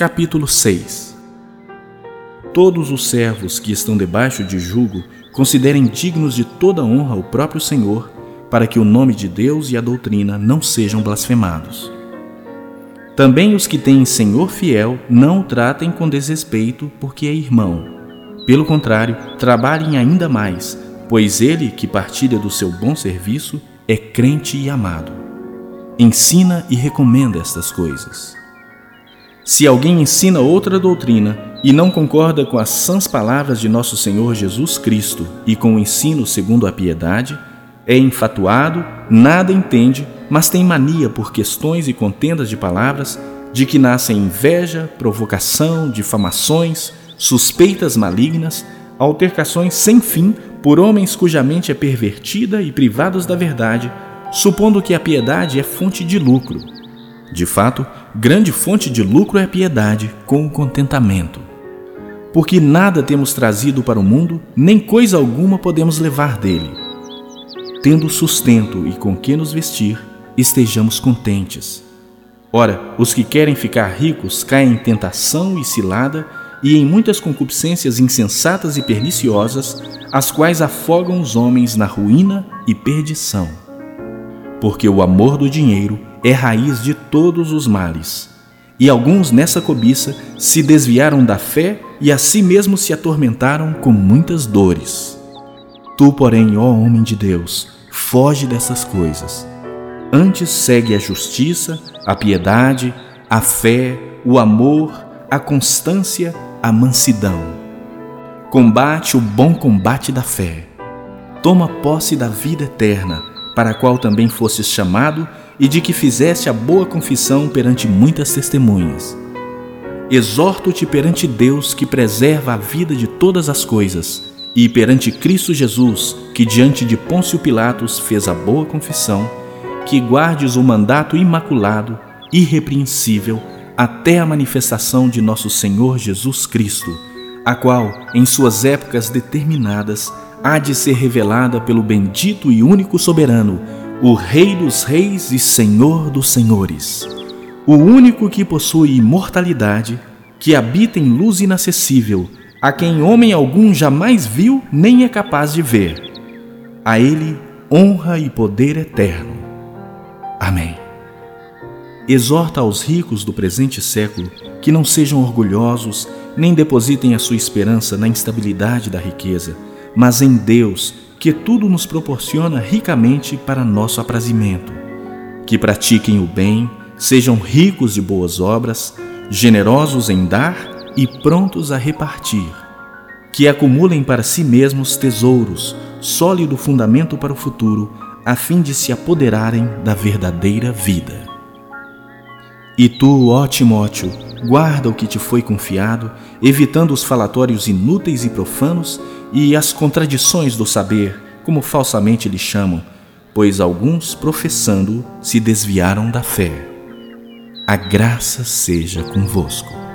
Capítulo 6 Todos os servos que estão debaixo de jugo considerem dignos de toda honra o próprio Senhor, para que o nome de Deus e a doutrina não sejam blasfemados. Também os que têm Senhor fiel não o tratem com desrespeito, porque é irmão. Pelo contrário, trabalhem ainda mais, pois ele que partilha do seu bom serviço é crente e amado. Ensina e recomenda estas coisas. Se alguém ensina outra doutrina e não concorda com as sãs palavras de nosso Senhor Jesus Cristo e com o ensino segundo a piedade, é enfatuado, nada entende, mas tem mania por questões e contendas de palavras, de que nascem inveja, provocação, difamações, suspeitas malignas, altercações sem fim por homens cuja mente é pervertida e privados da verdade, supondo que a piedade é fonte de lucro. De fato, grande fonte de lucro é a piedade com o contentamento. Porque nada temos trazido para o mundo, nem coisa alguma podemos levar dele. Tendo sustento e com que nos vestir, estejamos contentes. Ora, os que querem ficar ricos caem em tentação e cilada e em muitas concupiscências insensatas e perniciosas, as quais afogam os homens na ruína e perdição. Porque o amor do dinheiro é raiz de todos os males. E alguns nessa cobiça se desviaram da fé e a si mesmos se atormentaram com muitas dores. Tu, porém, ó homem de Deus, foge dessas coisas. Antes segue a justiça, a piedade, a fé, o amor, a constância, a mansidão. Combate o bom combate da fé. Toma posse da vida eterna, para a qual também fostes chamado e de que fizeste a boa confissão perante muitas testemunhas. Exorto-te perante Deus que preserva a vida de todas as coisas, e perante Cristo Jesus, que diante de Pôncio Pilatos fez a boa confissão, que guardes o mandato imaculado, irrepreensível, até a manifestação de nosso Senhor Jesus Cristo, a qual, em suas épocas determinadas, há de ser revelada pelo bendito e único soberano, o Rei dos Reis e Senhor dos Senhores, o único que possui imortalidade, que habita em luz inacessível, a quem homem algum jamais viu nem é capaz de ver. A Ele honra e poder eterno. Amém. Exorta aos ricos do presente século que não sejam orgulhosos, nem depositem a sua esperança na instabilidade da riqueza, mas em Deus, que tudo nos proporciona ricamente para nosso aprazimento. Que pratiquem o bem, sejam ricos de boas obras, generosos em dar e prontos a repartir. Que acumulem para si mesmos tesouros, sólido fundamento para o futuro, a fim de se apoderarem da verdadeira vida. E tu, ó Timóteo, guarda o que te foi confiado, evitando os falatórios inúteis e profanos e as contradições do saber, como falsamente lhe chamam, pois alguns, professando, se desviaram da fé. A graça seja convosco.